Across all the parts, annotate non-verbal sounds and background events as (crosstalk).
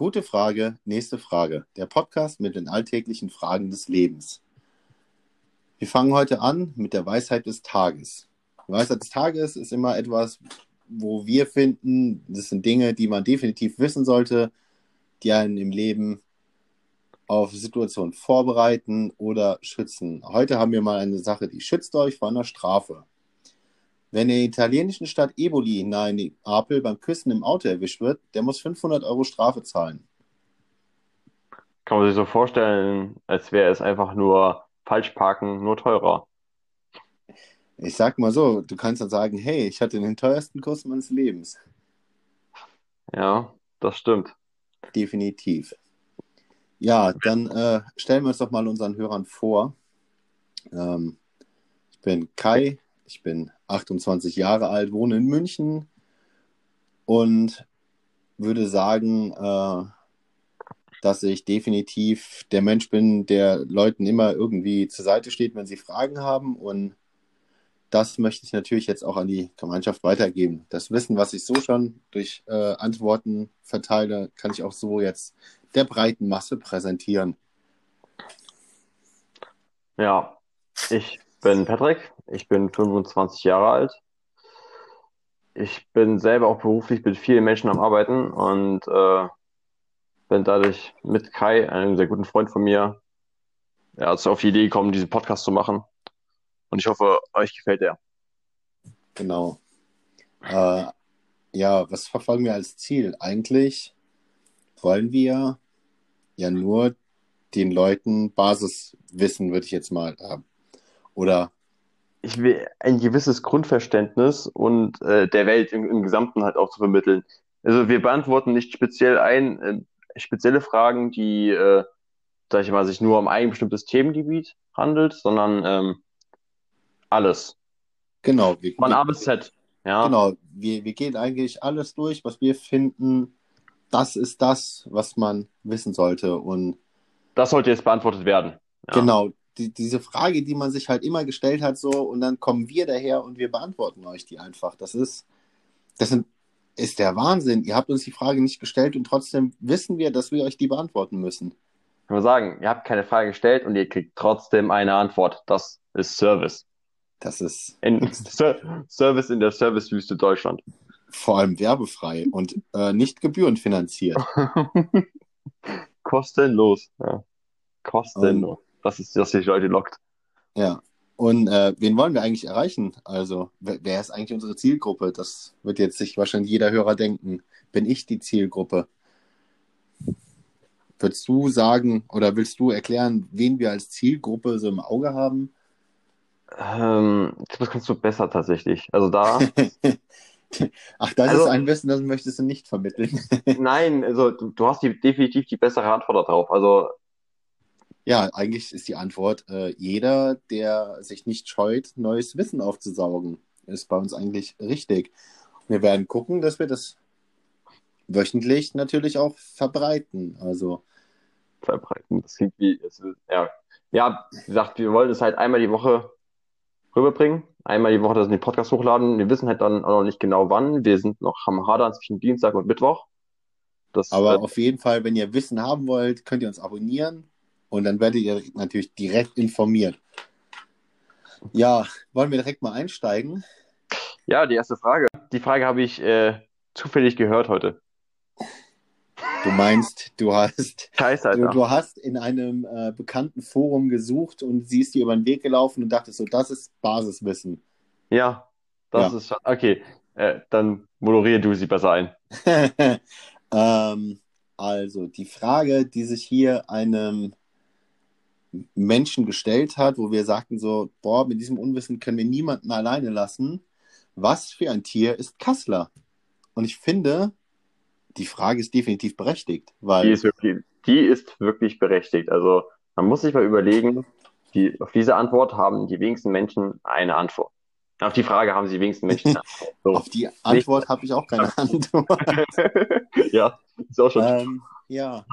Gute Frage, nächste Frage. Der Podcast mit den alltäglichen Fragen des Lebens. Wir fangen heute an mit der Weisheit des Tages. Die Weisheit des Tages ist immer etwas, wo wir finden, das sind Dinge, die man definitiv wissen sollte, die einen im Leben auf Situationen vorbereiten oder schützen. Heute haben wir mal eine Sache, die schützt euch vor einer Strafe. Wenn in der italienischen Stadt Eboli nahe Neapel beim Küssen im Auto erwischt wird, der muss 500 Euro Strafe zahlen. Kann man sich so vorstellen, als wäre es einfach nur falsch parken, nur teurer. Ich sag mal so, du kannst dann sagen, hey, ich hatte den teuersten Kuss meines Lebens. Ja, das stimmt. Definitiv. Ja, dann äh, stellen wir uns doch mal unseren Hörern vor. Ähm, ich bin Kai, ich bin 28 Jahre alt, wohne in München und würde sagen, äh, dass ich definitiv der Mensch bin, der Leuten immer irgendwie zur Seite steht, wenn sie Fragen haben. Und das möchte ich natürlich jetzt auch an die Gemeinschaft weitergeben. Das Wissen, was ich so schon durch äh, Antworten verteile, kann ich auch so jetzt der breiten Masse präsentieren. Ja, ich bin Patrick, ich bin 25 Jahre alt. Ich bin selber auch beruflich mit vielen Menschen am Arbeiten und äh, bin dadurch mit Kai, einem sehr guten Freund von mir, ja, also auf die Idee gekommen, diesen Podcast zu machen. Und ich hoffe, euch gefällt er. Genau. Äh, ja, was verfolgen wir als Ziel? Eigentlich wollen wir ja nur den Leuten Basiswissen, würde ich jetzt mal haben. Oder ich will ein gewisses Grundverständnis und äh, der Welt im, im, Gesamten halt auch zu vermitteln. Also wir beantworten nicht speziell ein, äh, spezielle Fragen, die, äh, sag ich mal, sich nur um ein bestimmtes Themengebiet handelt, sondern ähm, alles. Genau. Wir, Von A bis Z. Ja. Genau. Wir, wir gehen eigentlich alles durch, was wir finden, das ist das, was man wissen sollte. Und das sollte jetzt beantwortet werden. Ja. Genau. Die, diese Frage, die man sich halt immer gestellt hat, so, und dann kommen wir daher und wir beantworten euch die einfach. Das ist, das sind, ist der Wahnsinn. Ihr habt uns die Frage nicht gestellt und trotzdem wissen wir, dass wir euch die beantworten müssen. Ich kann sagen, ihr habt keine Frage gestellt und ihr kriegt trotzdem eine Antwort. Das ist Service. Das ist in, Service in der Servicewüste Deutschland. Vor allem werbefrei und äh, nicht gebührenfinanziert. (laughs) Kostenlos. Ja. Kostenlos. Um, das ist, was die Leute lockt. Ja. Und äh, wen wollen wir eigentlich erreichen? Also, wer, wer ist eigentlich unsere Zielgruppe? Das wird jetzt sich wahrscheinlich jeder Hörer denken. Bin ich die Zielgruppe? Würdest du sagen oder willst du erklären, wen wir als Zielgruppe so im Auge haben? Ähm, das kannst du besser tatsächlich. Also da. (laughs) Ach, das also, ist ein Wissen, das möchtest du nicht vermitteln. nein, also du, du hast die, definitiv die bessere Antwort darauf. Also ja, eigentlich ist die Antwort, äh, jeder, der sich nicht scheut, neues Wissen aufzusaugen, ist bei uns eigentlich richtig. Wir werden gucken, dass wir das wöchentlich natürlich auch verbreiten. Also verbreiten, das klingt wie, es, ja. ja, wie gesagt, wir wollen es halt einmal die Woche rüberbringen. Einmal die Woche das in den Podcast hochladen. Wir wissen halt dann auch noch nicht genau wann. Wir sind noch am Hadern zwischen Dienstag und Mittwoch. Das, Aber äh, auf jeden Fall, wenn ihr Wissen haben wollt, könnt ihr uns abonnieren und dann werdet ihr natürlich direkt informiert. Ja, wollen wir direkt mal einsteigen? Ja, die erste Frage. Die Frage habe ich äh, zufällig gehört heute. Du meinst, du hast, Scheiße, du, du, hast in einem äh, bekannten Forum gesucht und siehst dir über den Weg gelaufen und dachtest so, das ist Basiswissen. Ja, das ja. ist okay. Äh, dann moderiere du sie besser ein. (laughs) ähm, also die Frage, die sich hier einem Menschen gestellt hat, wo wir sagten so, boah, mit diesem Unwissen können wir niemanden alleine lassen. Was für ein Tier ist Kassler? Und ich finde, die Frage ist definitiv berechtigt, weil. Die ist wirklich, die ist wirklich berechtigt. Also man muss sich mal überlegen, die, auf diese Antwort haben die wenigsten Menschen eine Antwort. Auf die Frage haben die wenigsten Menschen eine Antwort. So. auf die Antwort habe ich auch keine (laughs) Antwort. ja, ist auch schon. Ähm, ja.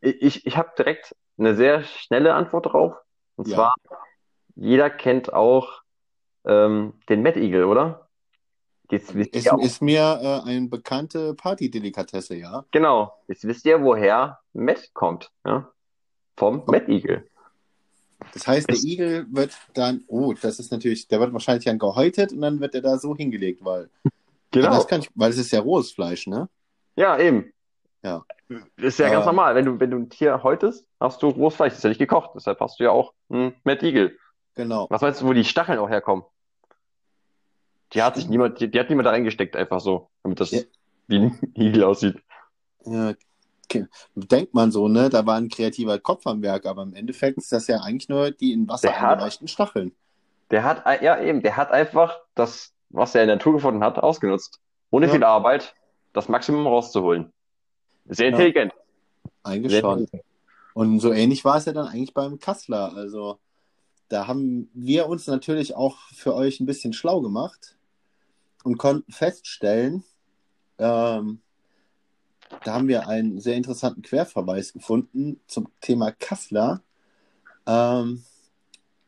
Ich, ich habe direkt eine sehr schnelle Antwort drauf. Und ja. zwar, jeder kennt auch ähm, den Mad Eagle, oder? Jetzt wisst Ist, ihr auch, ist mir äh, eine bekannte Partydelikatesse, ja. genau, jetzt wisst ihr, woher Matt kommt. Ja? Vom Mad Eagle. Das heißt, der Igel wird dann, oh, das ist natürlich, der wird wahrscheinlich dann gehäutet und dann wird er da so hingelegt, weil, (laughs) Genau. Das kann ich, weil es ist ja rohes Fleisch, ne? Ja, eben. Ja. Ist ja ganz normal. Wenn du, wenn du ein Tier häutest, hast du rohes Fleisch. Das ist ja nicht gekocht. Deshalb hast du ja auch einen Mad Eagle. Genau. Was meinst du, wo die Stacheln auch herkommen? Die hat sich niemand, die, die hat niemand da reingesteckt, einfach so, damit das Ja. wie ein Igel aussieht. Ja, okay. Denkt man so, ne? Da war ein kreativer Kopf am Werk, aber im Endeffekt ist das ja eigentlich nur die in Wasser eingereichten Stacheln. Der hat, ein- ja eben, der hat einfach das, was er in der Natur gefunden hat, ausgenutzt. Ohne Ja. viel Arbeit, das Maximum rauszuholen. Sehr Ja. intelligent. Eigentlich Sehr schon. intelligent. Und so ähnlich war es ja dann eigentlich beim Kassler. Also da haben wir uns natürlich auch für euch ein bisschen schlau gemacht und konnten feststellen, ähm, da haben wir einen sehr interessanten Querverweis gefunden zum Thema Kassler. Ähm,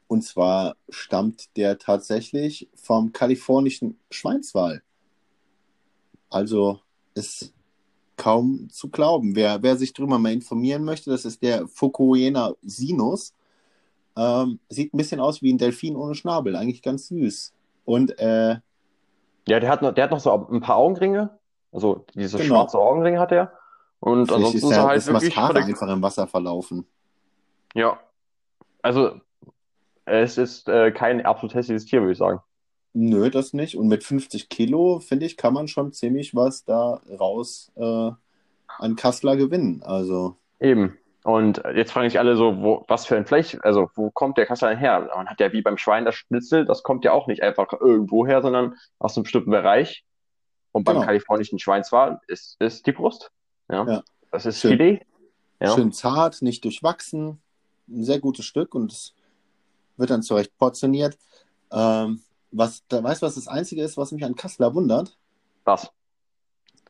und zwar stammt der tatsächlich vom kalifornischen Schweinswal. Also ist kaum zu glauben. Wer, wer sich drüber mal informieren möchte, das ist der Fukuoka Sinus. Ähm, sieht ein bisschen aus wie ein Delfin ohne Schnabel, eigentlich ganz süß. Und äh, Ja, der hat noch, der hat noch so ein paar Augenringe. Also diese Genau. schwarze Augenringe hat er. Und vielleicht ansonsten ist ist er halt das wirklich Mascara verdeckt. einfach im Wasser verlaufen. Ja. Also, es ist äh, kein absolut hässliches Tier, würde ich sagen. Nö, das nicht. Und mit 50 Kilo, finde ich, kann man schon ziemlich was da raus äh, an Kassler gewinnen. Also, Eben. Und jetzt fragen sich alle so, wo, was für ein Fleisch, also wo kommt der Kassler denn her? Man hat ja wie beim Schwein das Schnitzel, das kommt ja auch nicht einfach irgendwo her, sondern aus einem bestimmten Bereich. Und beim Genau. kalifornischen Schweinswal ist, ist die Brust. Ja. Ja. Das ist Schön. Filet. Ja. schön zart, nicht durchwachsen. Ein sehr gutes Stück und es wird dann zurecht portioniert. Ähm, was, da, weißt du, was das Einzige ist, was mich an Kassler wundert? Das.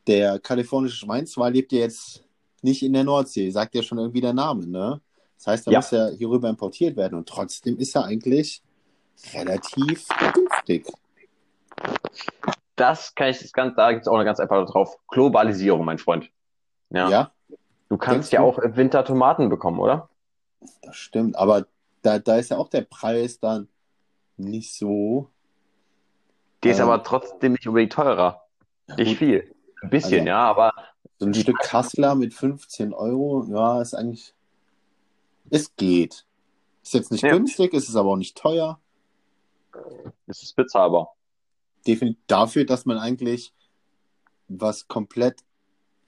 Der kalifornische Schweinswal lebt ja jetzt nicht in der Nordsee, sagt ja schon irgendwie der Name, ne? Das heißt, er Ja. muss ja hierüber importiert werden und trotzdem ist er eigentlich relativ günstig. Das kann ich, das ganz, da gibt es auch eine ganz einfache drauf. Globalisierung, mein Freund. Ja. Ja, Du kannst Denkst ja du? auch im Winter Tomaten bekommen, oder? das stimmt. Aber da, da ist ja auch der Preis dann nicht so. Die ist Ähm, aber trotzdem nicht unbedingt teurer. Ja, Nicht gut, viel. Ein bisschen, Also- ja, aber So ein Stück Kassler mit 15 Euro, ja, ist eigentlich. Es geht. Ist jetzt nicht Ja. günstig, ist es aber auch nicht teuer. es ist bezahlbar. Definitiv dafür, dass man eigentlich was komplett,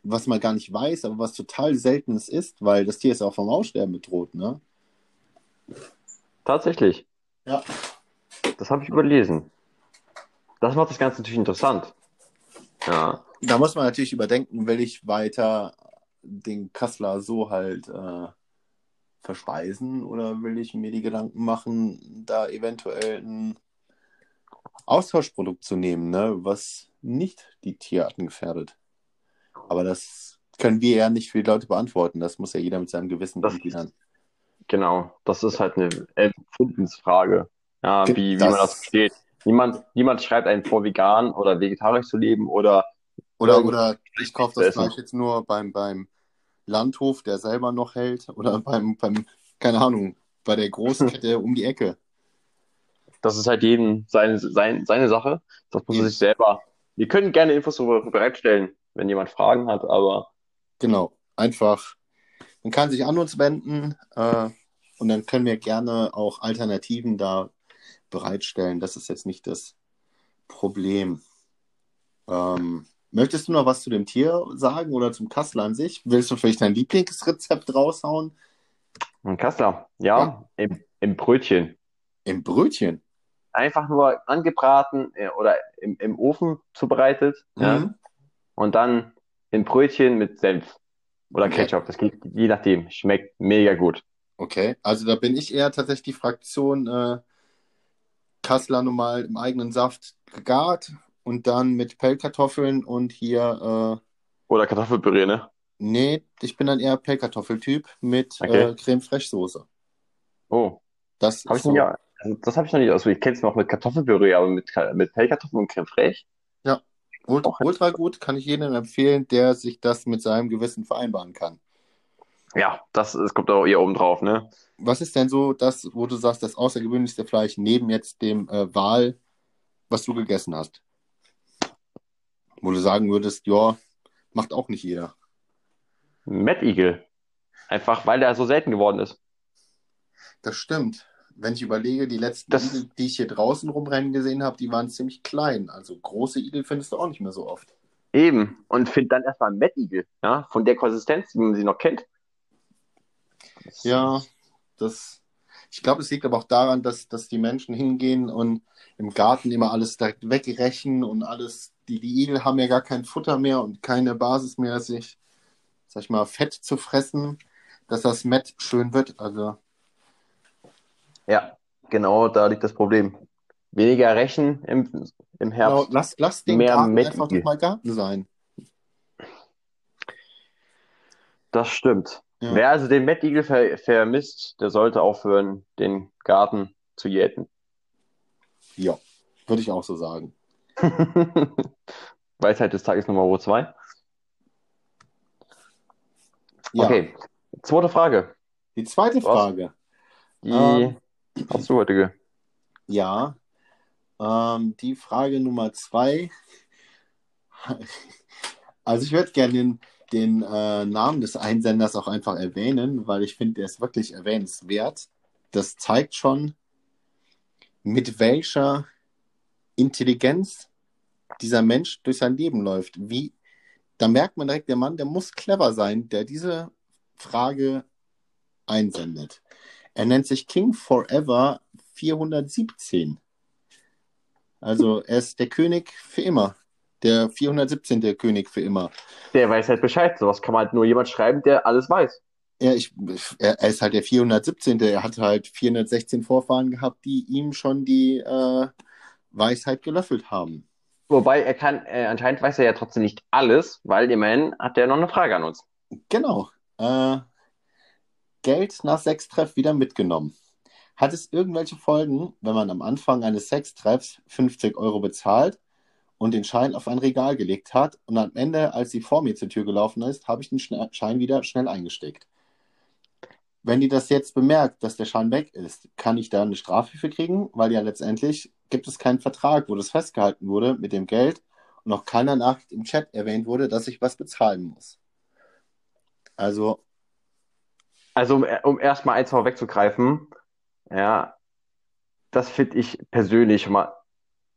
was man gar nicht weiß, aber was total Seltenes ist, weil das Tier ist auch vom Aussterben bedroht, ne? Tatsächlich. Ja. Das habe ich überlesen. Das macht das Ganze natürlich interessant. Ja. Da muss man natürlich überdenken, will ich weiter den Kassler so halt äh, verspeisen oder will ich mir die Gedanken machen, da eventuell ein Austauschprodukt zu nehmen, ne, was nicht die Tierarten gefährdet. Aber das können wir ja nicht für die Leute beantworten. Das muss ja jeder mit seinem Gewissen dann. Genau, das ist halt eine Empfundensfrage, ja, wie, wie das- man das versteht. Niemand, niemand schreibt einem vor, vegan oder vegetarisch zu leben oder Oder, oder ich kaufe das essen. Fleisch jetzt nur beim, beim Landhof, der selber noch hält, oder beim, beim, keine Ahnung, bei der Großkette (laughs) um die Ecke. das ist halt jedem seine, sein, seine Sache. Das muss er sich selber. Wir können gerne Infos darüber bereitstellen, wenn jemand Fragen hat, aber Genau, einfach. Man kann sich an uns wenden äh, und dann können wir gerne auch Alternativen da bereitstellen. Das ist jetzt nicht das Problem. Ähm, möchtest du noch was zu dem Tier sagen oder zum Kassler an sich? Willst du vielleicht dein Lieblingsrezept raushauen? ein Kassler, ja, Ja. Im, im Brötchen. Im Brötchen. Einfach nur angebraten äh, oder im, im Ofen zubereitet, ja, Mhm. und dann in Brötchen mit Senf oder Okay. Ketchup. Das geht je nachdem. Schmeckt mega gut. Okay, also da bin ich eher tatsächlich die Fraktion äh, Kassler normal im eigenen Saft gegart und dann mit Pellkartoffeln und hier, Oder Kartoffelpüree, ne? äh, nee, ich bin dann eher Pellkartoffeltyp mit Okay. äh, Creme Fraiche Soße. Oh, Das habe ich so. also das habe ich noch nicht ausprobiert. Ich kenne es noch mit Kartoffelpüree, aber mit, mit Pellkartoffeln und Creme Fraiche? Ja, ultra, ultra gut, kann ich jedem empfehlen, der sich das mit seinem Gewissen vereinbaren kann. Ja, das, das kommt auch eher oben drauf, ne? Was ist denn so das, wo du sagst, das außergewöhnlichste Fleisch neben jetzt dem äh, Wal, was du gegessen hast? Wo du sagen würdest, ja, macht auch nicht jeder. Mettigel. Einfach, weil der so selten geworden ist. Das stimmt. Wenn ich überlege, die letzten Das- Igel, die ich hier draußen rumrennen gesehen habe, die waren ziemlich klein. Also große Igel findest du auch nicht mehr so oft. Eben. Und find dann erstmal Mettigel, ja? Von der Konsistenz, wie man sie noch kennt. Ja, das. Ich glaube, es liegt aber auch daran, dass, dass die Menschen hingehen und im Garten immer alles direkt wegrechen und alles. Die, die Igel haben ja gar kein Futter mehr und keine Basis mehr, sich, sag ich mal, Fett zu fressen, dass das Mett schön wird. Also, Ja, genau, da liegt das Problem. Weniger Rechen im, im genau, Herbst. lass, lass den Mehr Garten Mettigel. einfach doch mal Garten sein. Das stimmt. Ja. Wer also den Mettigel ver vermisst, der sollte aufhören, den Garten zu jäten. Ja, würde ich auch so sagen. (laughs) Weisheit des Tages Nummer 2. Ja, Okay, zweite Frage. die zweite? Frage. Die Ähm. hast du heute ge Ja, ähm, die Frage Nummer zwei. (laughs) Also ich würde gerne den, den äh, Namen des Einsenders auch einfach erwähnen, weil ich finde, der ist wirklich erwähnenswert. Das zeigt schon, mit welcher Intelligenz dieser Mensch durch sein Leben läuft. Wie, da merkt man direkt, der Mann, der muss clever sein, der diese Frage einsendet. Er nennt sich King Forever 417. Also er ist der König für immer. Der 417. König für immer. Der weiß halt Bescheid. Sowas kann man halt nur jemand schreiben, der alles weiß. Er, ich, er, er ist halt der 417. Er hat halt 416 Vorfahren gehabt, die ihm schon die äh, Weisheit gelöffelt haben. Wobei er kann, äh, anscheinend weiß er ja trotzdem nicht alles, weil immerhin hat er noch eine Frage an uns. Genau. Äh, Geld nach Sextreff wieder mitgenommen. Hat es irgendwelche Folgen, wenn man am Anfang eines Sextreffs 50 Euro bezahlt und den Schein auf ein Regal gelegt hat und am Ende, als sie vor mir zur Tür gelaufen ist, habe ich den Schein wieder schnell eingesteckt? Wenn die das jetzt bemerkt, dass der Schein weg ist, kann ich da eine Strafe für kriegen, weil ja letztendlich gibt es keinen Vertrag, wo das festgehalten wurde mit dem Geld und auch keiner Nachricht im Chat erwähnt wurde, dass ich was bezahlen muss. Also, Also, um, um erstmal eins vorwegzugreifen, ja, das finde ich persönlich mal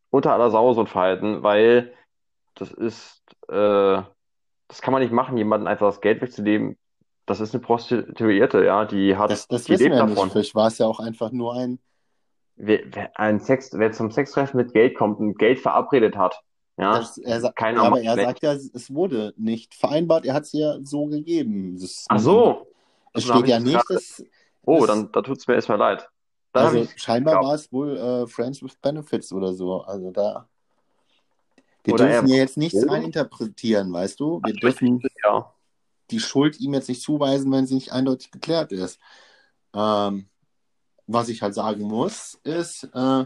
unter aller Sau so ein Verhalten, weil das ist, äh, das kann man nicht machen, jemanden einfach das Geld wegzunehmen. Das ist eine Prostituierte, ja, die hat, das, das die wissen wir ja davon. nicht. War es ja auch einfach nur ein, Wer, wer, ein Sex, wer zum Sextreffen mit Geld kommt und Geld verabredet hat, ja, das, er, sa- kein ja, aber er sagt ja, es wurde nicht vereinbart, er hat es ja so gegeben. Das, Ach so, Es dann hab steht ja ich nicht, dass, oh, dann, da tut's mir erstmal leid. Da also scheinbar ja. war es wohl äh, Friends with Benefits oder so. Also da. Wir Oder dürfen hier jetzt nichts Ja. reininterpretieren, weißt du? Wir dürfen ja, die Schuld ihm jetzt nicht zuweisen, wenn sie nicht eindeutig geklärt ist. Ähm, was ich halt sagen muss, ist, äh,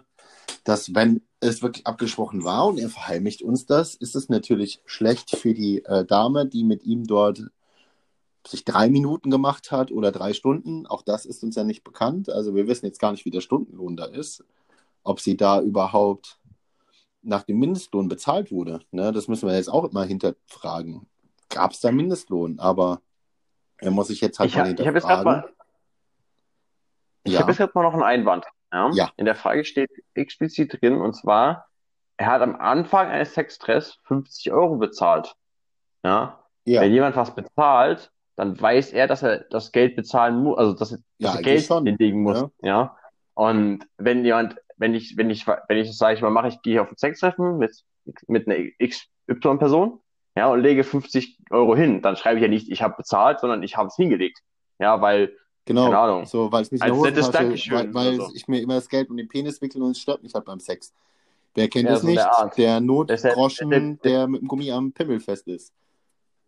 dass wenn es wirklich abgesprochen war und er verheimlicht uns das, ist es natürlich schlecht für die äh, Dame, die mit ihm dort sich drei Minuten gemacht hat oder drei Stunden. Auch das ist uns ja nicht bekannt. Also wir wissen jetzt gar nicht, wie der Stundenlohn da ist. Ob sie da überhaupt nach dem Mindestlohn bezahlt wurde. Ne? Das müssen wir jetzt auch immer hinterfragen. Gab es da Mindestlohn? Aber er muss sich jetzt halt ich mal habe ich hab jetzt gerade hinterfragen. mal, Ja. habe jetzt mal noch einen Einwand. Ja? Ja. In der Frage steht explizit drin, und zwar, er hat am Anfang eines Sextreffs 50 Euro bezahlt. Ja? ja. Wenn jemand was bezahlt, dann weiß er, dass er das Geld bezahlen muss, also dass, er- Ja, dass er Geld schon, hinlegen muss. ja. Ja. Und wenn jemand, wenn ich, wenn ich, wenn ich, sage ich mal, mache, ich gehe auf ein Sextreffen mit, mit einer XY-Person, ja, und lege 50 Euro hin, dann schreibe ich ja nicht, ich habe bezahlt, sondern ich habe es hingelegt. Ja, weil, Genau. keine Ahnung. So, weil es nicht Als der nettes Dankeschön weil, weil so. ich mir immer das Geld um den Penis wickel und es stört mich halt beim Sex. Wer kennt Ja, das so nicht? der Art. Der Deshalb- Notgroschen, deshalb- der mit dem Gummi am Pimmel fest ist.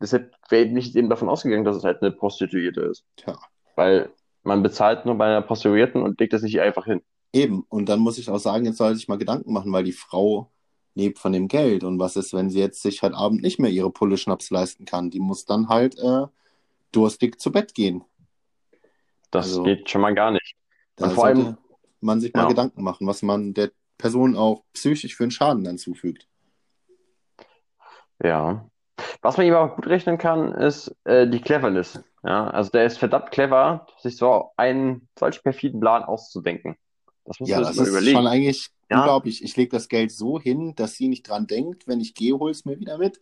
Deshalb wäre ich eben davon ausgegangen, dass es halt eine Prostituierte ist. Tja. Weil man bezahlt nur bei einer Prostituierten und legt das nicht einfach hin. Eben. Und dann muss ich auch sagen, jetzt soll sich mal Gedanken machen, weil die Frau lebt von dem Geld. Und was ist, wenn sie jetzt sich heute Abend nicht mehr ihre Pulle Schnaps leisten kann? Die muss dann halt äh, durstig zu Bett gehen. Das Also- geht schon mal gar nicht. Da Und vor allem- man sich mal Ja. Gedanken machen, was man der Person auch psychisch für einen Schaden dann zufügt. Ja. Was man ihm auch gut rechnen kann, ist äh, die Cleverness. Ja, also der ist verdammt clever, sich so einen solch perfiden Plan auszudenken. Das muss Ja, man das ist überlegen. schon eigentlich Ja. unglaublich. Ich lege das Geld so hin, dass sie nicht dran denkt, wenn ich gehe, hol es mir wieder mit.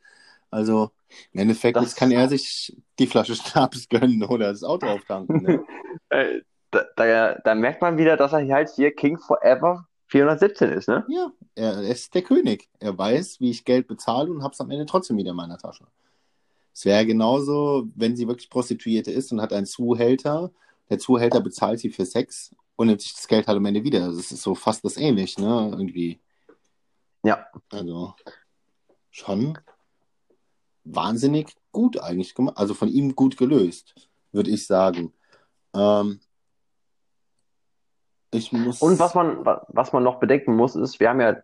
Also im Endeffekt Das- kann er sich die Flasche (laughs) Schnaps gönnen oder das Auto auftanken. Ne? (laughs) Äh, da, da, da merkt man wieder, dass er hier halt hier King Forever 417 ist, ne? ja, er ist der König. Er weiß, wie ich Geld bezahle und hab's am Ende trotzdem wieder in meiner Tasche. Es wäre genauso, wenn sie wirklich Prostituierte ist und hat einen Zuhälter. Der Zuhälter bezahlt sie für Sex und nimmt sich das Geld halt am Ende wieder. Das ist so fast das ähnlich, ne? Irgendwie. Ja. Also schon wahnsinnig gut eigentlich gemacht. Also von ihm gut gelöst, würde ich sagen. Ähm, ich muss. Und was man, wa- was man noch bedenken muss, ist, wir haben ja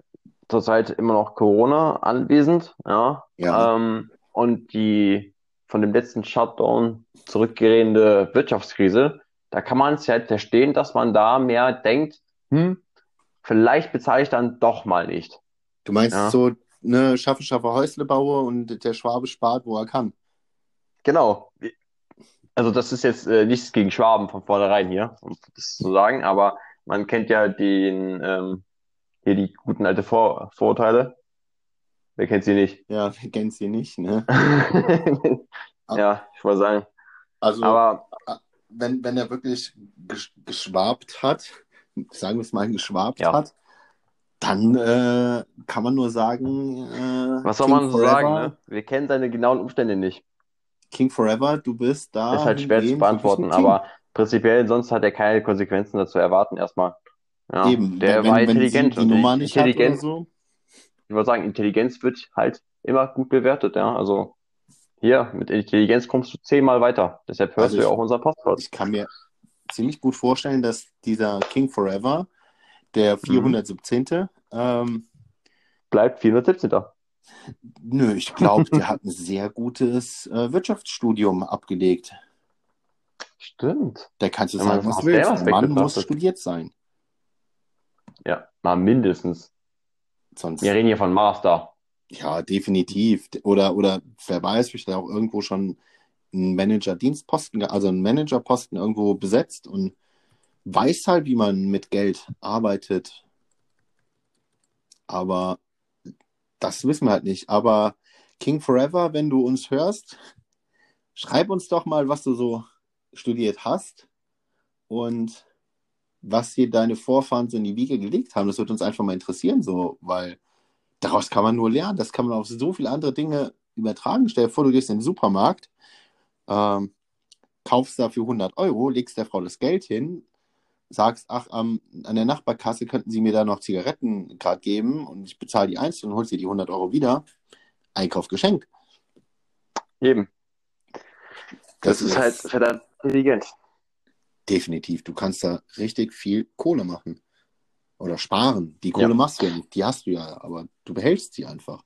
zurzeit immer noch Corona anwesend, ja. Ja. Ähm, und die von dem letzten Shutdown zurückgehende Wirtschaftskrise, da kann man es ja halt verstehen, dass man da mehr denkt, hm, vielleicht bezahle ich dann doch mal nicht. Du meinst Ja. so, ne, schaffe, schaffe Häusle baue und der Schwabe spart, wo er kann. Genau. Also das ist jetzt äh, nichts gegen Schwaben von vornherein hier, um das zu sagen, aber man kennt ja den, ähm, hier die guten alte Vor Vorurteile. Wer kennt sie nicht? Ja, wer kennt sie nicht, ne? (laughs) Ja, ich wollte sagen. Also, Aber wenn, wenn er wirklich gesch geschwabt hat, sagen wir es mal, geschwabt Ja. hat, dann äh, kann man nur sagen, äh, was soll King man so Forever, sagen, ne? Wir kennen seine genauen Umstände nicht. King Forever, du bist da. Ist halt schwer zu beantworten, aber prinzipiell sonst hat er keine Konsequenzen dazu erwarten erstmal. Ja, Eben, der wenn, war wenn intelligent sie die und Nummer nicht Intelligenz, so. ich würde sagen, Intelligenz wird halt immer gut bewertet, ja. Also hier, mit Intelligenz kommst du zehnmal weiter. Deshalb hörst Also du ja ich- auch unser Podcast. Ich kann mir ziemlich gut vorstellen, dass dieser King Forever, der Mhm. 417. Ähm, Bleibt 417. nö, ich glaube, (laughs) der hat ein sehr gutes äh, Wirtschaftsstudium abgelegt. Stimmt. Da kannst du man sagen, was willst. Der Aspekt Mann muss studiert sein. Ja, mal mindestens. Sonst, Wir reden hier von Master. ja, definitiv. Oder, oder wer weiß, vielleicht hat er auch irgendwo schon einen Manager-Dienstposten, ge- also einen Managerposten irgendwo besetzt und weiß halt, wie man mit Geld arbeitet. Aber das wissen wir halt nicht. Aber King Forever, wenn du uns hörst, schreib uns doch mal, was du so studiert hast und was dir deine Vorfahren so in die Wiege gelegt haben. Das würde uns einfach mal interessieren, so, weil daraus kann man nur lernen. Das kann man auf so viele andere Dinge übertragen. Stell dir vor, du gehst in den Supermarkt, ähm, kaufst dafür 100 Euro, legst der Frau das Geld hin, sagst, ach, am- an der Nachbarkasse könnten Sie mir da noch Zigaretten gerade geben und ich bezahle die einzeln und holst dir die 100 Euro wieder. Einkauf geschenkt. Eben. Das, Das ist ist- halt verdammt intelligent. Definitiv. Du kannst da richtig viel Kohle machen. Oder sparen. Die Kohle Ja. machst du ja nicht. Die hast du ja, aber du behältst sie einfach.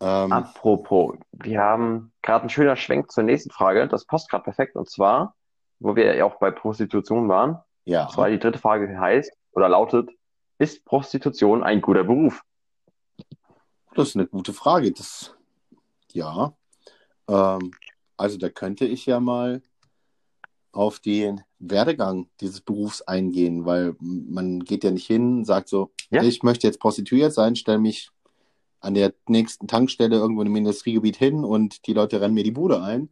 Ähm, Apropos, wir haben gerade ein schöner Schwenk zur nächsten Frage. Das passt gerade perfekt. Und zwar, wo wir ja auch bei Prostitution waren. ja. Und zwar die dritte Frage heißt oder lautet, ist Prostitution ein guter Beruf? Das ist eine gute Frage. Das, ja. Ähm, also da könnte ich ja mal auf den Werdegang dieses Berufs eingehen, weil man geht ja nicht hin, sagt so, Ja. ich möchte jetzt prostituiert sein, stelle mich an der nächsten Tankstelle irgendwo im Industriegebiet hin und die Leute rennen mir die Bude ein.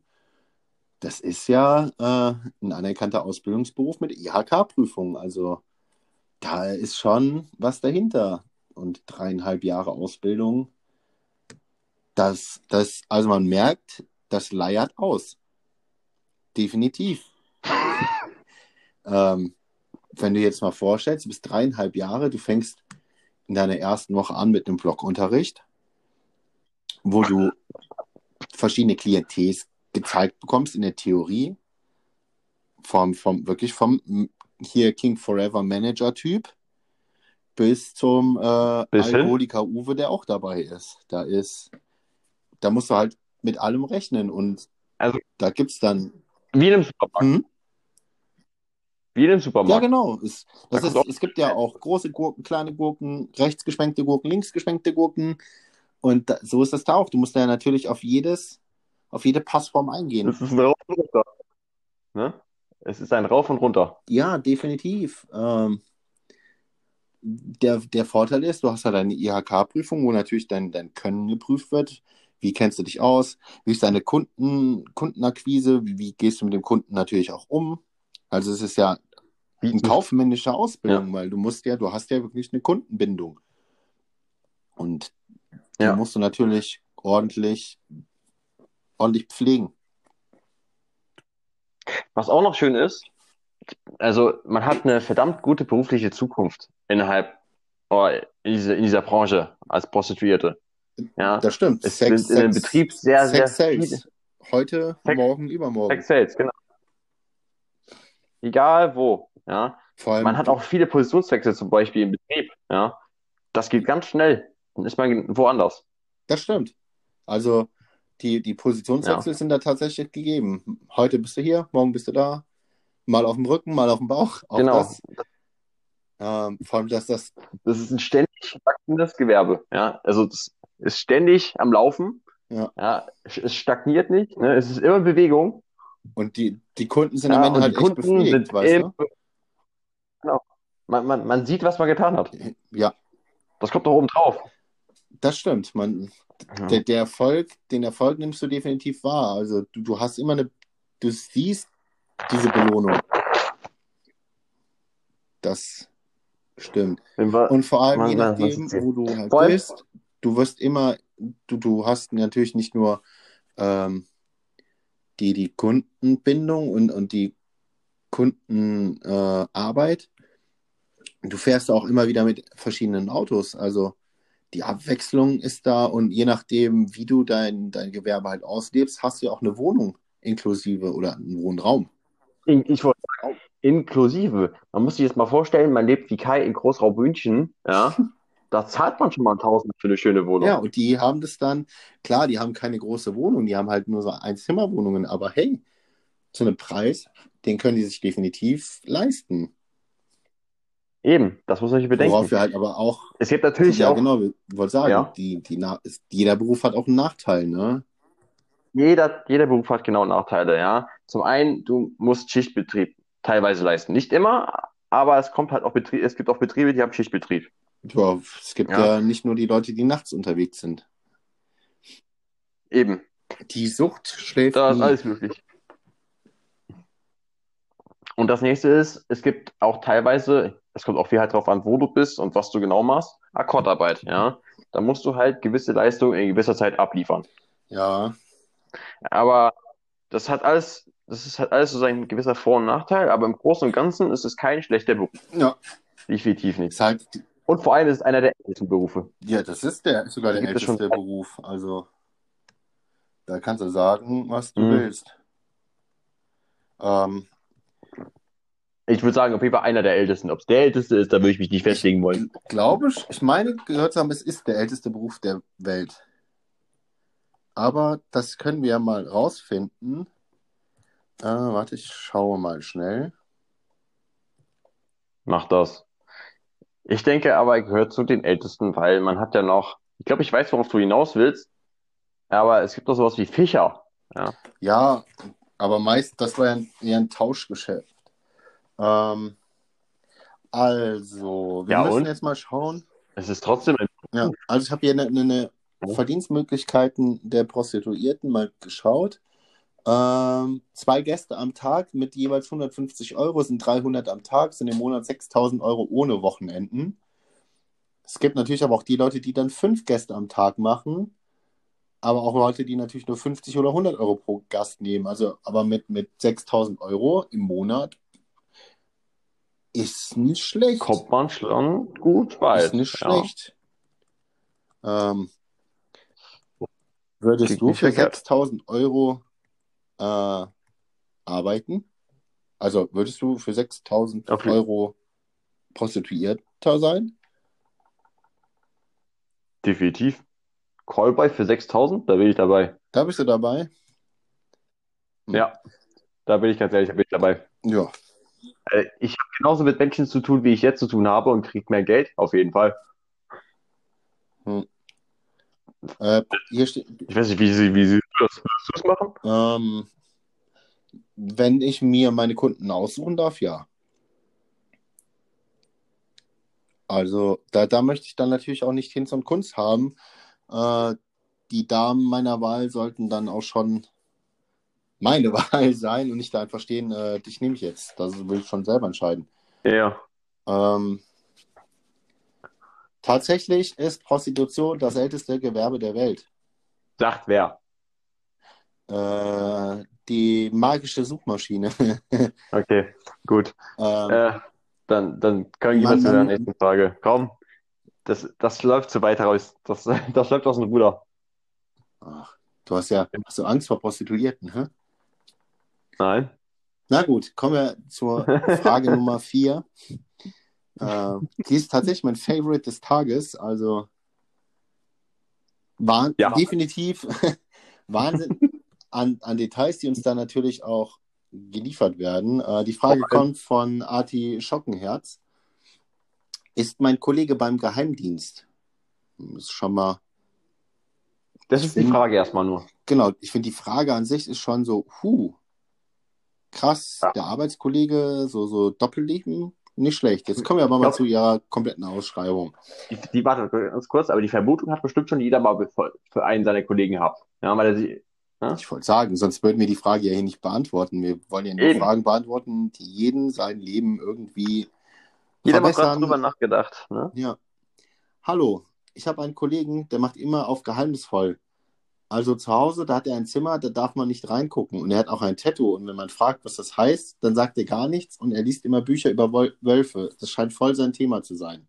Das ist ja äh, ein anerkannter Ausbildungsberuf mit IHK-Prüfung. Also da ist schon was dahinter. Und dreieinhalb Jahre Ausbildung, das, das, also man merkt, das leiert aus. Definitiv. (laughs) ähm, wenn du jetzt mal vorstellst, du bist dreieinhalb Jahre, du fängst in deiner ersten Woche an mit einem Blockunterricht, wo du verschiedene Klientels gezeigt bekommst in der Theorie, vom, vom, wirklich vom m- hier King Forever Manager Typ, bis zum äh? Alkoholiker Uwe, der auch dabei ist. Da ist, da musst du halt mit allem rechnen und Also- da gibt's dann. Wie in einem Supermarkt. Hm? Wie in einem Ja, Supermarkt. genau. Es, das Da ist, es gibt ja auch große Gurken, kleine Gurken, rechts geschwenkte Gurken, links geschwenkte Gurken. Und da, so ist das da auch. Du musst da ja natürlich auf jedes, auf jede Passform eingehen. Es ist ein Rauf und runter. Ne? Es ist ein Rauf und runter. Ja, definitiv. Ähm, der, der Vorteil ist, du hast ja deine IHK-Prüfung, wo natürlich dein, dein Können geprüft wird. Wie kennst du dich aus? Wie ist deine Kunden, Kundenakquise? Wie, wie gehst du mit dem Kunden natürlich auch um? Also es ist ja Wie, eine kaufmännische Ausbildung, weil du musst ja, du hast ja wirklich eine Kundenbindung. Und die Ja. musst du natürlich ordentlich, ordentlich pflegen. Was auch noch schön ist, also man hat eine verdammt gute berufliche Zukunft innerhalb, oh, in, dieser, in dieser Branche als Prostituierte. Ja, Das stimmt. es sind in dem Betrieb sehr, sehr Sex viele Heute, Sex- morgen, übermorgen. Sex Sales, genau. Egal wo, ja. Man hat auch viele Positionswechsel zum Beispiel im Betrieb, ja. Das geht ganz schnell. Dann ist man woanders. Das stimmt. Also die, die Positionswechsel sind da tatsächlich gegeben. Heute bist du hier, morgen bist du da. Mal auf dem Rücken, mal auf dem Bauch. Auch Genau. das. Ähm, vor allem, dass das, Das ist ein ständig wachsendes Gewerbe, ja. Also das ist ständig am Laufen. Ja. Ja, es stagniert nicht, ne? Es ist immer in Bewegung. und die, die Kunden sind Ja, am Ende halt echt Kunden befriedigt, sind weißt im, genau. Man, man, man sieht, was man getan hat. du? Ja, Das kommt doch oben drauf. das stimmt. Man, Ja. der, der Erfolg, den Erfolg nimmst du definitiv wahr. Also du, du hast immer eine, du siehst diese Belohnung. Das stimmt. Und vor allem, je nachdem, wo du halt bist, du wirst immer, du, du hast natürlich nicht nur ähm, die, die Kundenbindung und, und die Kundenarbeit. Äh, du fährst auch immer wieder mit verschiedenen Autos. Also die Abwechslung ist da und je nachdem, wie du dein, dein Gewerbe halt auslebst, hast du ja auch eine Wohnung inklusive oder einen Wohnraum. Ich wollte sagen, inklusive. Man muss sich jetzt mal vorstellen, man lebt wie Kai in Großraum München, ja. (laughs) Da zahlt man schon mal 1000 für eine schöne Wohnung. Ja, und die haben das dann, klar, die haben keine große Wohnung, die haben halt nur so Einzimmerwohnungen, aber hey, zu einem Preis, den können die sich definitiv leisten. Eben, das muss man sich bedenken. Worauf wir halt aber auch, Es gibt natürlich ja auch, genau, wir wollen sagen, Ja. die, die, ist, jeder Beruf hat auch einen Nachteil, ne? jeder, jeder Beruf hat genau Nachteile, ja. Zum einen, du musst Schichtbetrieb teilweise leisten. Nicht immer, aber es kommt halt auch Betrieb, es gibt auch Betriebe, die haben Schichtbetrieb. Ja, es gibt Ja. ja. nicht nur die Leute, die nachts unterwegs sind. Eben, Die Sucht schläft da ist alles möglich. Und das nächste ist, es gibt auch teilweise, es kommt auch viel halt drauf an, wo du bist und was du genau machst, Akkordarbeit, ja. Da musst du halt gewisse Leistungen in gewisser Zeit abliefern. Ja, Aber das hat alles, das ist halt alles so sein gewisser Vor- und Nachteil, aber im Großen und Ganzen ist es kein schlechter Beruf. ja, Definitiv nicht. ist halt, Und vor allem ist es einer der ältesten Berufe. ja, das ist der, sogar der älteste schon- Beruf. Also, da kannst du sagen, was du Mhm. willst. Ähm, Ich würde sagen, auf jeden Fall einer der ältesten. Ob es der älteste ist, da würde ich mich nicht festlegen wollen. Ich glaube, ich meine, gehört zu haben, es ist der älteste Beruf der Welt. Aber das können wir ja mal rausfinden. Äh, warte, ich schaue mal schnell. Mach das. Ich denke aber, er gehört zu den ältesten, weil man hat ja noch, ich glaube, ich weiß, worauf du hinaus willst, aber es gibt doch sowas wie Fischer. Ja. Ja, aber meist, das war ja ein, eher ein Tauschgeschäft. Ähm, also, wir Ja, müssen und? jetzt mal schauen. Es ist trotzdem ein Ja, also ich habe hier eine, eine Oh. Verdienstmöglichkeiten der Prostituierten mal geschaut. Ähm, zwei Gäste am Tag mit jeweils 150 Euro sind 300 am Tag, sind im Monat 6000 Euro ohne Wochenenden. Es gibt natürlich aber auch die Leute, die dann fünf Gäste am Tag machen, aber auch Leute, die natürlich nur 50 oder 100 Euro pro Gast nehmen. Also, aber mit, mit 6000 Euro im Monat ist nicht schlecht. kommt man schon gut weit. Ist nicht Ja. schlecht. Ähm, würdest Klingt du für verkehrt. 6000 Euro äh, arbeiten? Also würdest du für 6000 Auf jeden- Euro Prostituierter sein? definitiv. Callboy für 6000, da bin ich dabei. Da bist du dabei? Hm. Ja, da bin ich ganz ehrlich, da bin ich dabei. Ja. Äh, Ich habe genauso mit Menschen zu tun, wie ich jetzt zu tun habe und kriege mehr Geld, auf jeden Fall. Äh, hier steht, Ich weiß nicht, wie, sie- wie du das? Würdest du es machen? ähm, wenn ich mir meine Kunden aussuchen darf, ja. Also da, da möchte ich dann natürlich auch nicht Hinz und Kunst haben. Äh, die Damen meiner Wahl sollten dann auch schon meine (laughs) Wahl sein und nicht da einfach stehen, äh, dich nehme ich jetzt. Das will ich schon selber entscheiden. Ja. Ähm, tatsächlich ist Prostitution das älteste Gewerbe der Welt. Sagt wer? Äh, die magische Suchmaschine. (laughs) Okay, gut. ähm, Äh, dann, dann können wir Man- zu der nächsten Frage. Komm, das, das läuft zu weit raus. Das, (laughs) das läuft aus dem Ruder. ach, du hast ja hast du Angst vor Prostituierten, hä? Nein? Na gut, kommen wir zur (laughs) Frage Nummer vier. Äh, die ist tatsächlich mein Favorite des Tages. Also war Ja. definitiv Wahnsinn an, an Details, die uns da natürlich auch geliefert werden. Äh, die Frage Okay. kommt von Arti Schockenherz. Ist mein Kollege beim Geheimdienst? Das ist schon mal, Das ist die Frage erstmal nur. genau, ich finde die Frage an sich ist schon so, huh, krass, Ja. der Arbeitskollege, so, so Doppelleben, nicht schlecht. Jetzt kommen wir aber mal glaub- zu Ihrer kompletten Ausschreibung. Die, die warte ganz kurz, aber die Vermutung hat bestimmt schon jeder mal für, für einen seiner Kollegen gehabt. Ja, weil er sie, Ich wollte sagen, sonst würden wir die Frage ja hier nicht beantworten. Wir wollen ja nur Eben. Fragen beantworten, die jeden sein Leben irgendwie jeder verbessern. drüber nachgedacht. Ne? Ja. Hallo, ich habe einen Kollegen, der macht immer auf geheimnisvoll. Also zu Hause, da hat er ein Zimmer, da darf man nicht reingucken. Und er hat auch ein Tattoo. Und wenn man fragt, was das heißt, dann sagt er gar nichts. Und er liest immer Bücher über Wölfe. Das scheint voll sein Thema zu sein.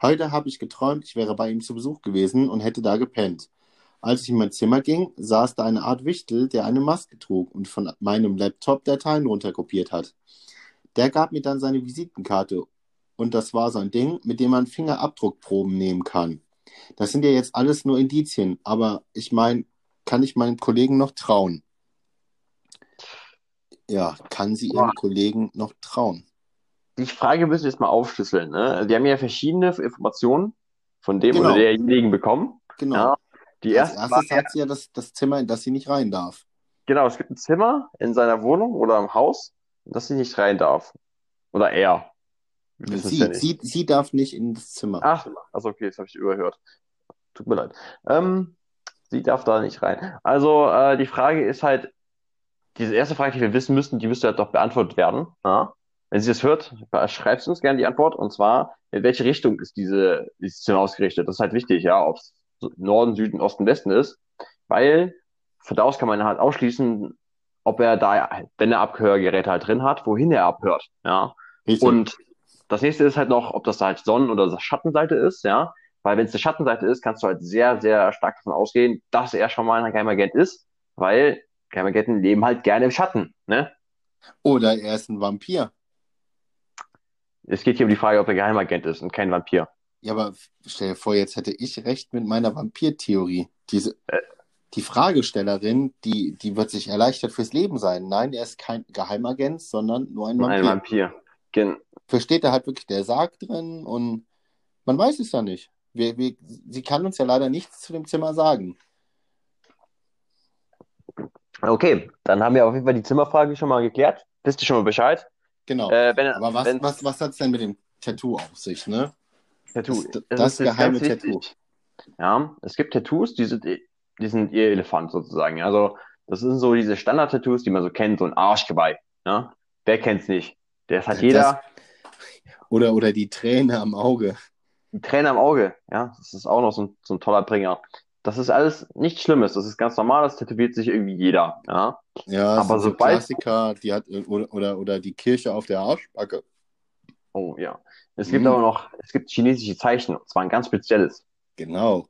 Heute habe ich geträumt, ich wäre bei ihm zu Besuch gewesen und hätte da gepennt. Als ich in mein Zimmer ging, saß da eine Art Wichtel, der eine Maske trug und von meinem Laptop Dateien runterkopiert hat. Der gab mir dann seine Visitenkarte und das war so ein Ding, mit dem man Fingerabdruckproben nehmen kann. Das sind ja jetzt alles nur Indizien, aber ich meine, kann ich meinem Kollegen noch trauen? Ja, kann sie ihrem Boah. Kollegen noch trauen? Die Frage müssen wir jetzt mal aufschlüsseln. Ne? Wir haben ja verschiedene Informationen von dem Genau. oder derjenigen bekommen. Genau. Ja, Die Als erste war erstes hat sie ja das, das Zimmer, in das sie nicht rein darf. Genau, es gibt ein Zimmer in seiner Wohnung oder im Haus, in das sie nicht rein darf. Oder er. Sie, ja sie, sie darf nicht in das Zimmer. Ach, also okay, das habe ich überhört. Tut mir leid. Ähm, sie darf da nicht rein. Also äh, die Frage ist halt, diese erste Frage, die wir wissen müssen, die müsste halt doch beantwortet werden. Ja? Wenn sie das hört, schreibt sie uns gerne die Antwort. Und zwar, in welche Richtung ist diese, dieses Zimmer ausgerichtet? Das ist halt wichtig, ja, ob es Norden, Süden, Osten, Westen ist. Weil von da aus kann man halt ausschließen, ob er da, wenn er Abhörgeräte halt drin hat, wohin er abhört. Ja. Richtig. Und das nächste ist halt noch, ob das da halt Sonnen- oder Schattenseite ist, ja. Weil wenn es eine Schattenseite ist, kannst du halt sehr, sehr stark davon ausgehen, dass er schon mal ein Geheimagent ist, weil Geheimagenten leben halt gerne im Schatten, ne? Oder er ist ein Vampir. Es geht hier um die Frage, ob er Geheimagent ist und kein Vampir. Ja, aber stell dir vor, jetzt hätte ich recht mit meiner Vampirtheorie. Diese, Äh. die Fragestellerin, die, die wird sich erleichtert fürs Leben sein. Nein, er ist kein Geheimagent, sondern nur ein Ein Vampir. Vampir. Gen Versteht da halt wirklich der Sarg drin und man weiß es ja nicht. Wir, wir, sie kann uns ja leider nichts zu dem Zimmer sagen. okay, dann haben wir auf jeden Fall die Zimmerfrage schon mal geklärt. Wisst ihr schon mal Bescheid? Genau. Äh, wenn, Aber was, wenn, was, was hat es denn mit dem Tattoo auf sich, ne? Tattoo. Das- das ist jetzt geheime Tattoo. wichtig. Ja, es gibt Tattoos, die sind, die sind ihr Elefant sozusagen. Also, das sind so diese Standard-Tattoos, die man so kennt, so ein Arschgeweih. Ja? Wer kennt's nicht? Das hat Das- jeder. Oder, oder die Träne am Auge. Die Träne am Auge. Ja, das ist auch noch so ein, so ein toller Bringer. Das ist alles nichts Schlimmes. Das ist ganz normal. Das tätowiert sich irgendwie jeder. Ja, Ja, Aber so sobald- Klassiker, die hat oder, oder, oder die Kirche auf der Arschbacke. oh ja. Es gibt Mm. aber noch, es gibt chinesische Zeichen. Und zwar ein ganz spezielles. Genau.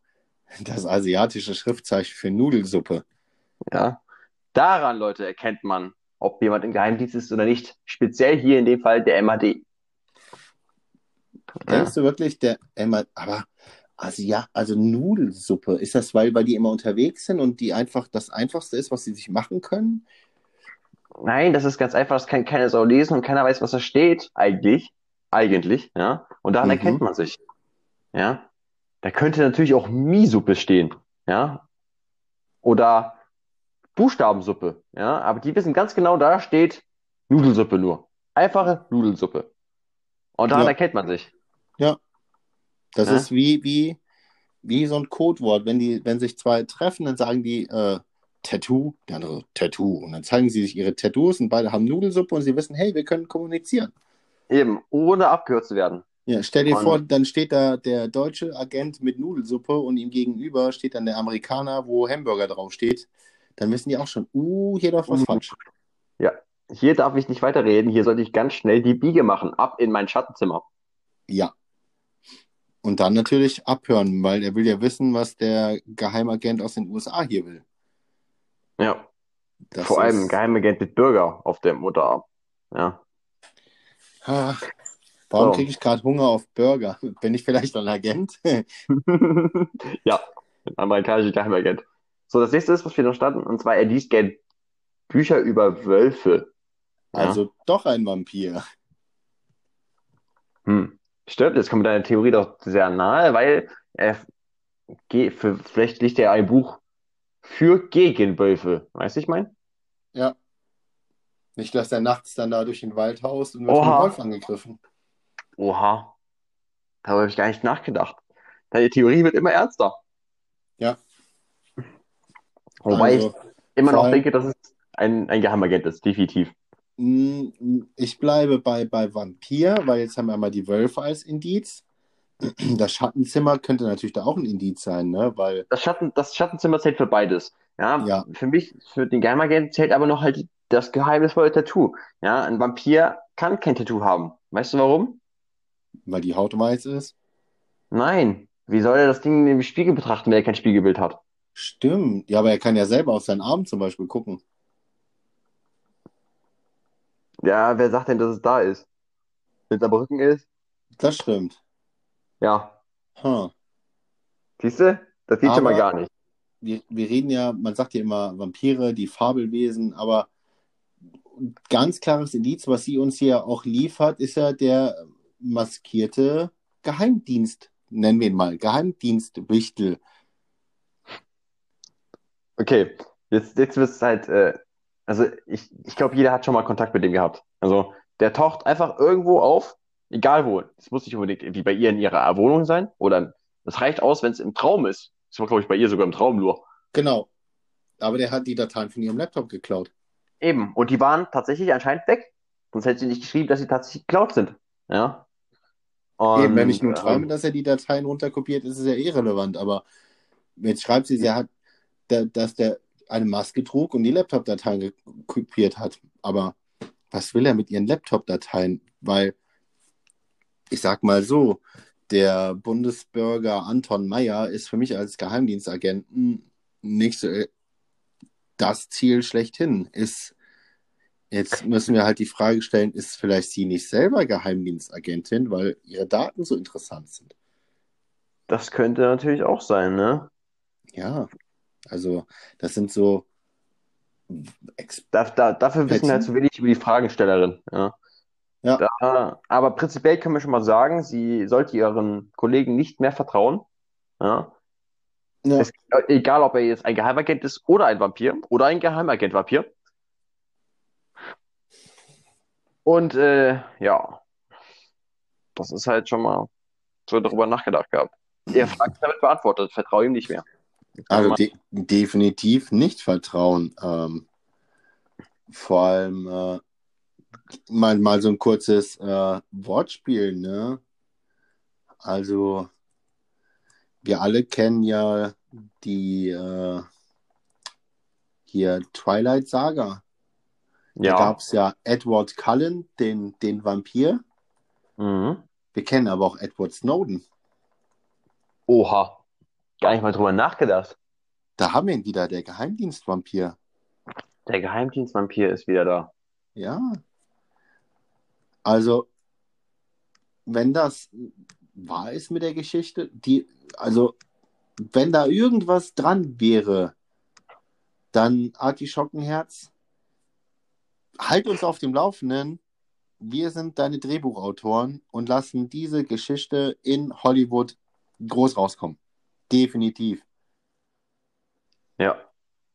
Das asiatische Schriftzeichen für Nudelsuppe. Ja. Daran, Leute, erkennt man, ob jemand im Geheimdienst ist oder nicht. Speziell hier in dem Fall der MAD. Ja. Denkst du wirklich, der Emma, aber Also ja, also Nudelsuppe. Ist das, weil, weil die immer unterwegs sind und die einfach das Einfachste ist, was sie sich machen können? Nein, das ist ganz einfach, das kann keiner Sau lesen und keiner weiß, was da steht, eigentlich. Eigentlich, ja. Und daran Mhm. erkennt man sich. Ja. Da könnte natürlich auch Mie-Suppe stehen, ja. Oder Buchstabensuppe, ja. Aber die wissen ganz genau, da steht Nudelsuppe nur. Einfache Nudelsuppe. Und daran Ja. erkennt man sich. Das Ja. ist wie, wie, wie so ein Codewort. Wenn die, wenn sich zwei treffen, dann sagen die äh, Tattoo, der andere Tattoo. Und dann zeigen sie sich ihre Tattoos und beide haben Nudelsuppe und sie wissen, hey, wir können kommunizieren. Eben, ohne abgehört zu werden. Ja, stell dir Und- vor, dann steht da der deutsche Agent mit Nudelsuppe und ihm gegenüber steht dann der Amerikaner, wo Hamburger draufsteht. Dann wissen die auch schon, uh, hier läuft was Mhm. falsch. Ja. Hier darf ich nicht weiterreden. Hier sollte ich ganz schnell die Biege machen. Ab in mein Schattenzimmer. Ja. Und dann natürlich abhören, weil er will ja wissen, was der Geheimagent aus den USA hier will. Ja. Das Vor allem ist- Geheimagent mit Bürger auf dem Unterarm. Ja. Ah, Warum So. kriege ich gerade Hunger auf Burger? (laughs) Bin ich vielleicht ein Agent? (laughs) ja, ein amerikanischer Geheimagent. So, das nächste ist, was wir noch standen, und zwar, er liest gern Bücher über Wölfe. Ja. Also doch ein Vampir. Hm. Stimmt, jetzt kommt deine Theorie doch sehr nahe, weil er für, vielleicht liest er ein Buch für gegen Wölfe. Weißt du, ich meine? Ja. Nicht, dass er nachts dann da durch den Wald haust und wird von Oha. einem Wolf angegriffen. Oha. Darüber habe ich gar nicht nachgedacht. Deine Theorie wird immer ernster. Ja. Wobei Also, ich immer noch allem- denke, dass es ein, ein Geheimagent ist, definitiv. mh, ich bleibe bei, bei Vampir, weil jetzt haben wir einmal die Wölfe als Indiz. (clears throat) Das Schattenzimmer könnte natürlich da auch ein Indiz sein, ne? Weil, Das Schatten, das Schattenzimmer zählt für beides. Ja, Ja. für mich, für den Geheimagenten zählt aber noch halt das geheimnisvolle Tattoo. Ja, ein Vampir kann kein Tattoo haben. Weißt du warum? weil die Haut weiß ist. Nein. Wie soll er das Ding im Spiegel betrachten, wenn er kein Spiegelbild hat? Stimmt. Ja, aber er kann ja selber auf seinen Arm zum Beispiel gucken. Ja, wer sagt denn, dass es da ist? Wenn es am Rücken ist? Das stimmt. Ja. Huh. Siehst du? Das sieht schon mal Aber- gar nicht. wir, wir reden ja, man sagt ja immer Vampire, die Fabelwesen, aber ganz klares Indiz, was sie uns hier auch liefert, ist ja der maskierte Geheimdienst, nennen wir ihn mal, Geheimdienstwichtel. Okay, jetzt, jetzt wird es halt, äh, also ich, ich glaube, jeder hat schon mal Kontakt mit dem gehabt. Also der taucht einfach irgendwo auf, egal wo. Es muss nicht unbedingt wie bei ihr in ihrer Wohnung sein, oder das reicht aus, wenn es im Traum ist. Das war, glaube ich, bei ihr sogar im Traum nur. Genau. Aber der hat die Dateien von ihrem Laptop geklaut. Eben, und die waren tatsächlich anscheinend weg. Sonst hätte sie nicht geschrieben, dass sie tatsächlich geklaut sind. Ja. Und, Eben, wenn ich nur ähm, träume, dass er die Dateien runterkopiert, ist es ja irrelevant. Aber jetzt schreibt sie, sie hat, da- dass der eine Maske trug und die Laptop-Dateien kopiert hat. Aber was will er mit ihren Laptop-Dateien? Weil, ich sag mal so, der Bundesbürger Anton Meyer ist für mich als Geheimdienstagenten nicht so äh, das Ziel schlechthin. Ist, jetzt müssen wir halt die Frage stellen, ist vielleicht sie nicht selber Geheimdienstagentin, weil ihre Daten so interessant sind? Das könnte natürlich auch sein, ne? Ja, also das sind so Ex Da, da, dafür wissen wir halt zu wenig über die Fragestellerin. Ja. Ja. Da, aber prinzipiell können wir schon mal sagen, sie sollte ihren Kollegen nicht mehr vertrauen. Ja. Ja, Es, egal, ob er jetzt ein Geheimagent ist oder ein Vampir oder ein Geheimagent-Vampir. Und äh, ja, das ist halt schon mal so darüber nachgedacht gehabt. Ihr Frage ist damit beantwortet, vertraue ihm nicht mehr. also de definitiv nicht vertrauen. Ähm, vor allem äh, mal, mal so ein kurzes äh, Wortspiel, ne? Also wir alle kennen ja die äh, hier Twilight Saga. Da Ja. gab es ja Edward Cullen, den, den Vampir. Mhm. Wir kennen aber auch Edward Snowden. Oha. Gar nicht mal drüber nachgedacht. Da haben wir ihn wieder, der Geheimdienstvampir. Der Geheimdienstvampir ist wieder da. Ja. Also, wenn das, wahr ist mit der Geschichte. Die, also, wenn da irgendwas dran wäre, dann Artischockenherz, halt uns auf dem Laufenden. Wir sind deine Drehbuchautoren und lassen diese Geschichte in Hollywood groß rauskommen. Definitiv. Ja,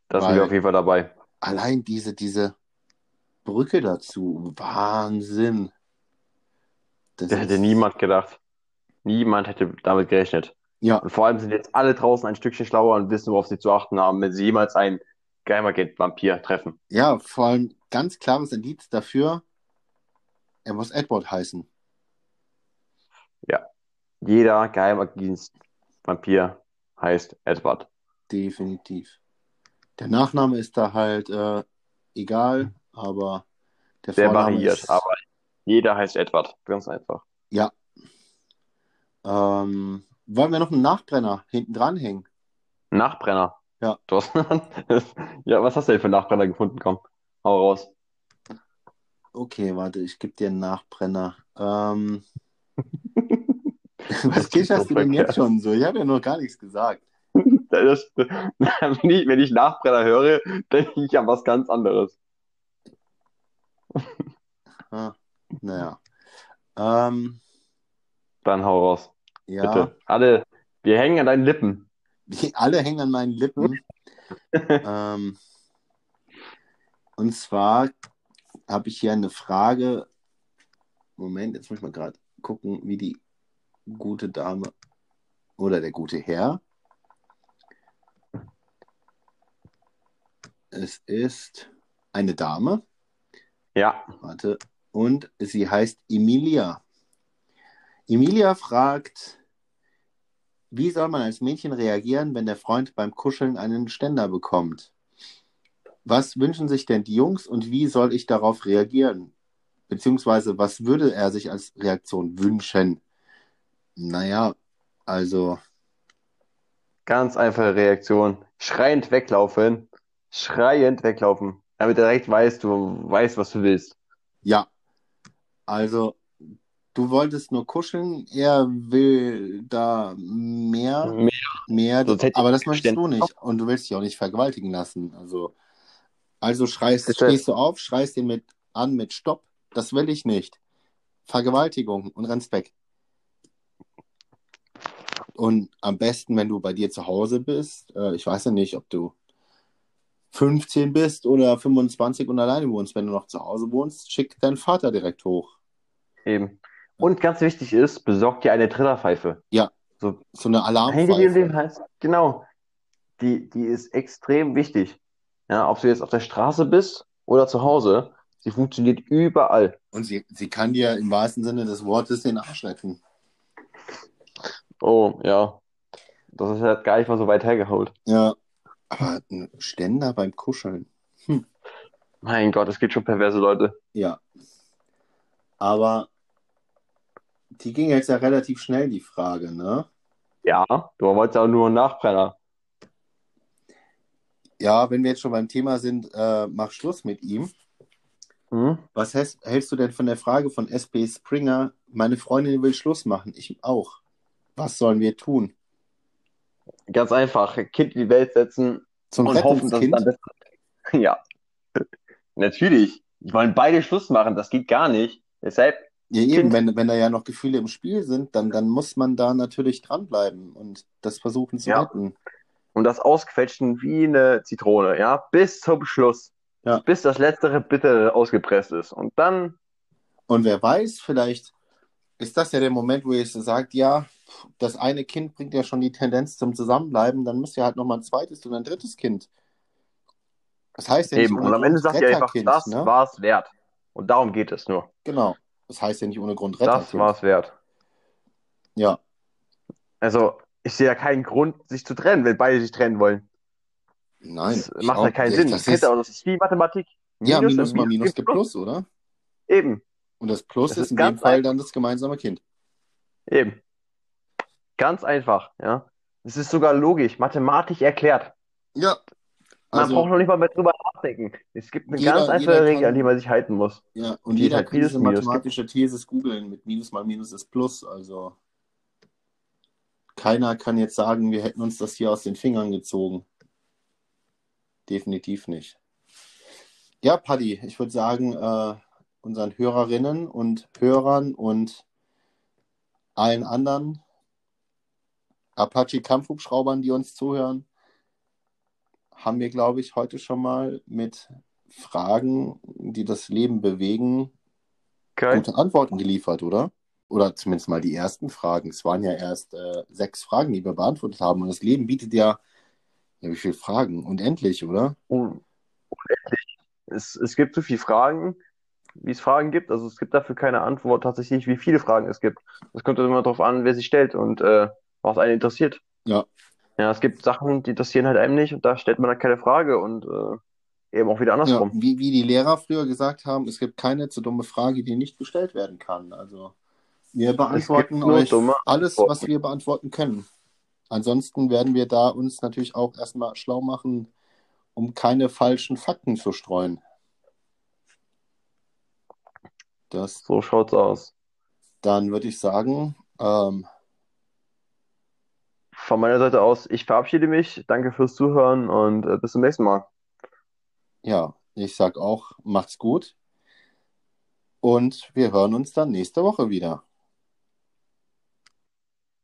da sind wir auf jeden Fall dabei. Allein diese, diese Brücke dazu, Wahnsinn. Das Das hätte niemand gedacht. Niemand hätte damit gerechnet. Ja, Und vor allem sind jetzt alle draußen ein Stückchen schlauer und wissen, worauf sie zu achten haben, wenn sie jemals einen Geheimagent-Vampir treffen. ja, vor allem ganz klares Indiz dafür, er muss Edward heißen. Jeder Geheimagent-Vampir heißt Edward. Definitiv. Der Nachname ist da halt äh, egal, aber der Sehr Vorname variiert, ist, aber jeder heißt Edward. Ganz einfach. ja. Ähm, wollen wir noch einen Nachbrenner hinten dranhängen? Nachbrenner. Ja. Du hast, ja, was hast du denn für Nachbrenner gefunden? Komm, hau raus. Okay, warte, ich gebe dir einen Nachbrenner. Ähm, (laughs) was kicherst du denn jetzt schon so? Ich habe ja noch gar nichts gesagt. (laughs) Das, (laughs) wenn, ich, wenn ich Nachbrenner höre, denke ich an was ganz anderes. Ah, naja. Ähm, Dann hau raus. Ja, Bitte. Alle, wir hängen an deinen Lippen. alle hängen an meinen Lippen. (laughs) ähm, und zwar habe ich hier eine Frage. Moment, jetzt muss ich mal gerade gucken, wie die gute Dame oder der gute Herr. Es ist eine Dame. Ja, Warte. Und sie heißt Emilia. Emilia fragt, wie soll man als Mädchen reagieren, wenn der Freund beim Kuscheln einen Ständer bekommt? Was wünschen sich denn die Jungs und wie soll ich darauf reagieren? Beziehungsweise, was würde er sich als Reaktion wünschen? Naja, also, ganz einfache Reaktion. Schreiend weglaufen. Schreiend weglaufen. Damit er direkt weiß, du weißt, was du willst. ja. Also, du wolltest nur kuscheln, er will da mehr. Mehr. Mehr, aber das möchtest du nicht. Und du willst dich auch nicht vergewaltigen lassen. Also, also schreist, stehst du auf, schreist ihn mit an mit Stopp. Das will ich nicht. Vergewaltigung und rennst weg. Und am besten, wenn du bei dir zu Hause bist, äh, ich weiß ja nicht, ob du 15 bist oder 25 und alleine wohnst. Wenn du noch zu Hause wohnst, schick deinen Vater direkt hoch. Eben. Und ganz wichtig ist, besorg dir eine Trillerpfeife. Ja. So, So eine Alarmpfeife. Genau. Die, die ist extrem wichtig. Ja, ob du jetzt auf der Straße bist oder zu Hause, sie funktioniert überall. Und sie, sie kann dir im wahrsten Sinne des Wortes den Arsch retten. Oh, ja. Das ist halt gar nicht mal so weit hergeholt. Ja. Aber ein Ständer beim Kuscheln. Mein Gott, es gibt schon perverse Leute. Ja. Aber die ging jetzt ja relativ schnell, die Frage, ne? Ja, du wolltest auch nur einen Nachbrenner. Ja, wenn wir jetzt schon beim Thema sind, äh, mach Schluss mit ihm. Hm? Was hältst, hältst du denn von der Frage von SP Springer? Meine Freundin will Schluss machen, ich auch. Was sollen wir tun? Ganz einfach. Kind in die Welt setzen Zum und hoffen, dass es dann besser (laughs) Ja. Natürlich. Die wollen beide Schluss machen. Das geht gar nicht. Deshalb, Ja, eben, Kind. wenn, wenn da ja noch Gefühle im Spiel sind, dann, dann muss man da natürlich dranbleiben und das versuchen zu Ja. retten. und das ausquetschen wie eine Zitrone, ja, bis zum Schluss. Ja. Bis das letztere Bittere ausgepresst ist. Und dann, Und wer weiß, vielleicht ist das ja der Moment, wo ihr so sagt, ja, das eine Kind bringt ja schon die Tendenz zum Zusammenbleiben, dann müsst ihr halt nochmal ein zweites und ein drittes Kind. Das heißt ja eben. Und am Ende sagt ihr einfach, Retterkind, das ne? war's wert. Und darum geht es nur. Genau. Das heißt ja nicht ohne Grund Das Retterkind. war's wert. Ja, Also, ich sehe ja keinen Grund, sich zu trennen, wenn beide sich trennen wollen. nein. Das macht ja keinen ja, Sinn. Das ist, auch, das ist wie Mathematik. ja, Minus Minus und mal Minus gibt Plus. Plus, oder? Eben, Und das Plus Das ist ist in dem Fall dann das gemeinsame Kind. eben. Ganz einfach, ja. Es ist sogar logisch, mathematisch erklärt. Ja. Man Also, braucht noch nicht mal mehr drüber nachdenken. Es gibt eine Jeder- ganz einfache Regel, kann- an die man sich halten muss. ja, und jeder halt kann diese Minus mathematische These googeln mit Minus mal Minus ist Plus. Also, keiner kann jetzt sagen, wir hätten uns das hier aus den Fingern gezogen. Definitiv nicht. Ja, Paddy, ich würde sagen, äh, unseren Hörerinnen und Hörern und allen anderen Apache-Kampfhubschraubern, die uns zuhören, haben wir, glaube ich, heute schon mal mit Fragen, die das Leben bewegen, Geil. gute Antworten geliefert, oder? Oder zumindest mal die ersten Fragen. Es waren ja erst äh, sechs Fragen, die wir beantwortet haben. Und das Leben bietet ja, ja wie viele Fragen? Unendlich, oder? Un- Unendlich. Es, es gibt so viele Fragen, wie es Fragen gibt. Also es gibt dafür keine Antwort tatsächlich, wie viele Fragen es gibt. Es kommt immer darauf an, wer sie stellt und äh, was einen interessiert. Ja. Ja, es gibt Sachen, die interessieren halt einem nicht und da stellt man dann keine Frage und äh, eben auch wieder Ja, andersrum. wie, wie die Lehrer früher gesagt haben, es gibt keine zu dumme Frage, die nicht gestellt werden kann. Also wir beantworten euch alles, was wir beantworten können. Ansonsten werden wir da uns natürlich auch erstmal schlau machen, um keine falschen Fakten zu streuen. Das, So schaut's aus. dann würde ich sagen, ähm, Von meiner Seite aus, ich verabschiede mich. Danke fürs Zuhören und äh, bis zum nächsten Mal. ja, ich sag auch, macht's gut und wir hören uns dann nächste Woche wieder.